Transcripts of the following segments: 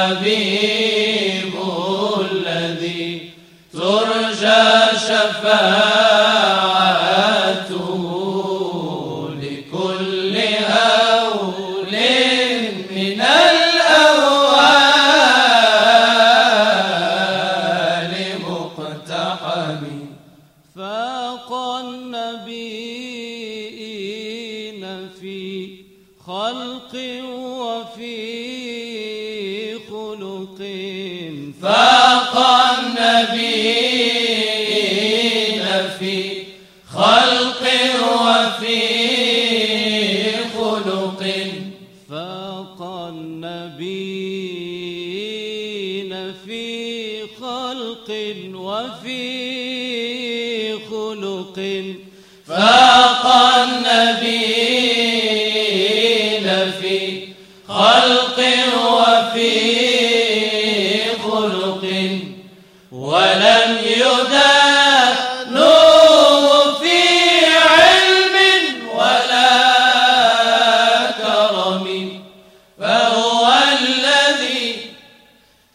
الحبيب الذي ترجى شفاعته لكل هول من الأوان مقتحم. فاق النبيين في خلق وفي في خلق وفي خلق. فاق النبيين في خلق وفي خلق. فاق النبيين ولم يدانوا في علم ولا كرم فهو الذي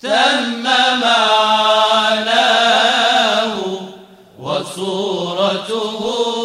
تم معناه وصورته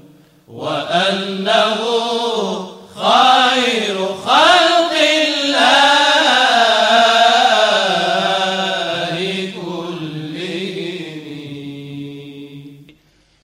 وأنه خالق